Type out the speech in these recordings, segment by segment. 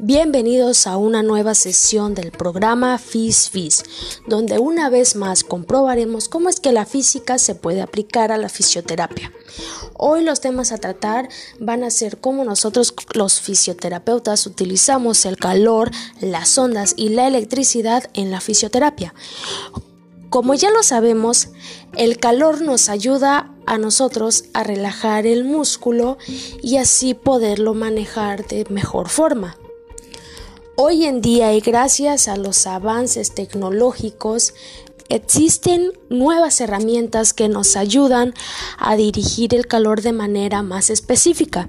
Bienvenidos a una nueva sesión del programa FIS FIS, donde una vez más comprobaremos cómo es que la física se puede aplicar a la fisioterapia. Hoy los temas a tratar van a ser cómo nosotros los fisioterapeutas utilizamos el calor, las ondas y la electricidad en la fisioterapia. Como ya lo sabemos, el calor nos ayuda a nosotros a relajar el músculo y así poderlo manejar de mejor forma. Hoy en día y gracias a los avances tecnológicos existen nuevas herramientas que nos ayudan a dirigir el calor de manera más específica.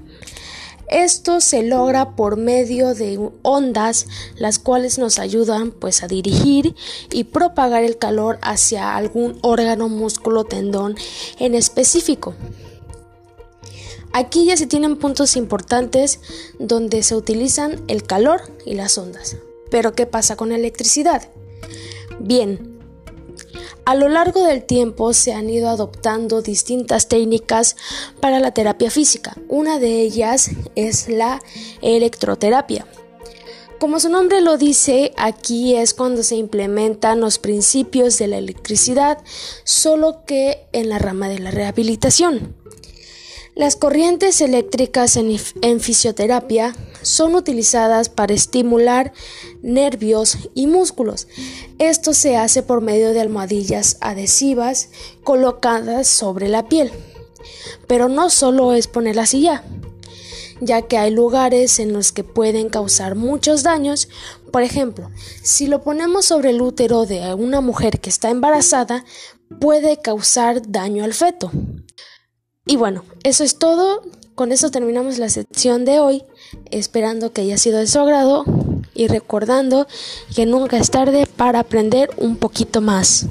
Esto se logra por medio de ondas, las cuales nos ayudan pues a dirigir y propagar el calor hacia algún órgano, músculo, tendón en específico. Aquí ya se tienen puntos importantes donde se utilizan el calor y las ondas. Pero ¿qué pasa con la electricidad? Bien, a lo largo del tiempo se han ido adoptando distintas técnicas para la terapia física. Una de ellas es la electroterapia. Como su nombre lo dice, aquí es cuando se implementan los principios de la electricidad, solo que en la rama de la rehabilitación. Las corrientes eléctricas en, fisioterapia son utilizadas para estimular nervios y músculos. Esto se hace por medio de almohadillas adhesivas colocadas sobre la piel. Pero no solo es ponerlas y ya, ya que hay lugares en los que pueden causar muchos daños. Por ejemplo, si lo ponemos sobre el útero de una mujer que está embarazada, puede causar daño al feto. Y bueno, eso es todo. Con eso terminamos la sección de hoy, esperando que haya sido de su agrado y recordando que nunca es tarde para aprender un poquito más.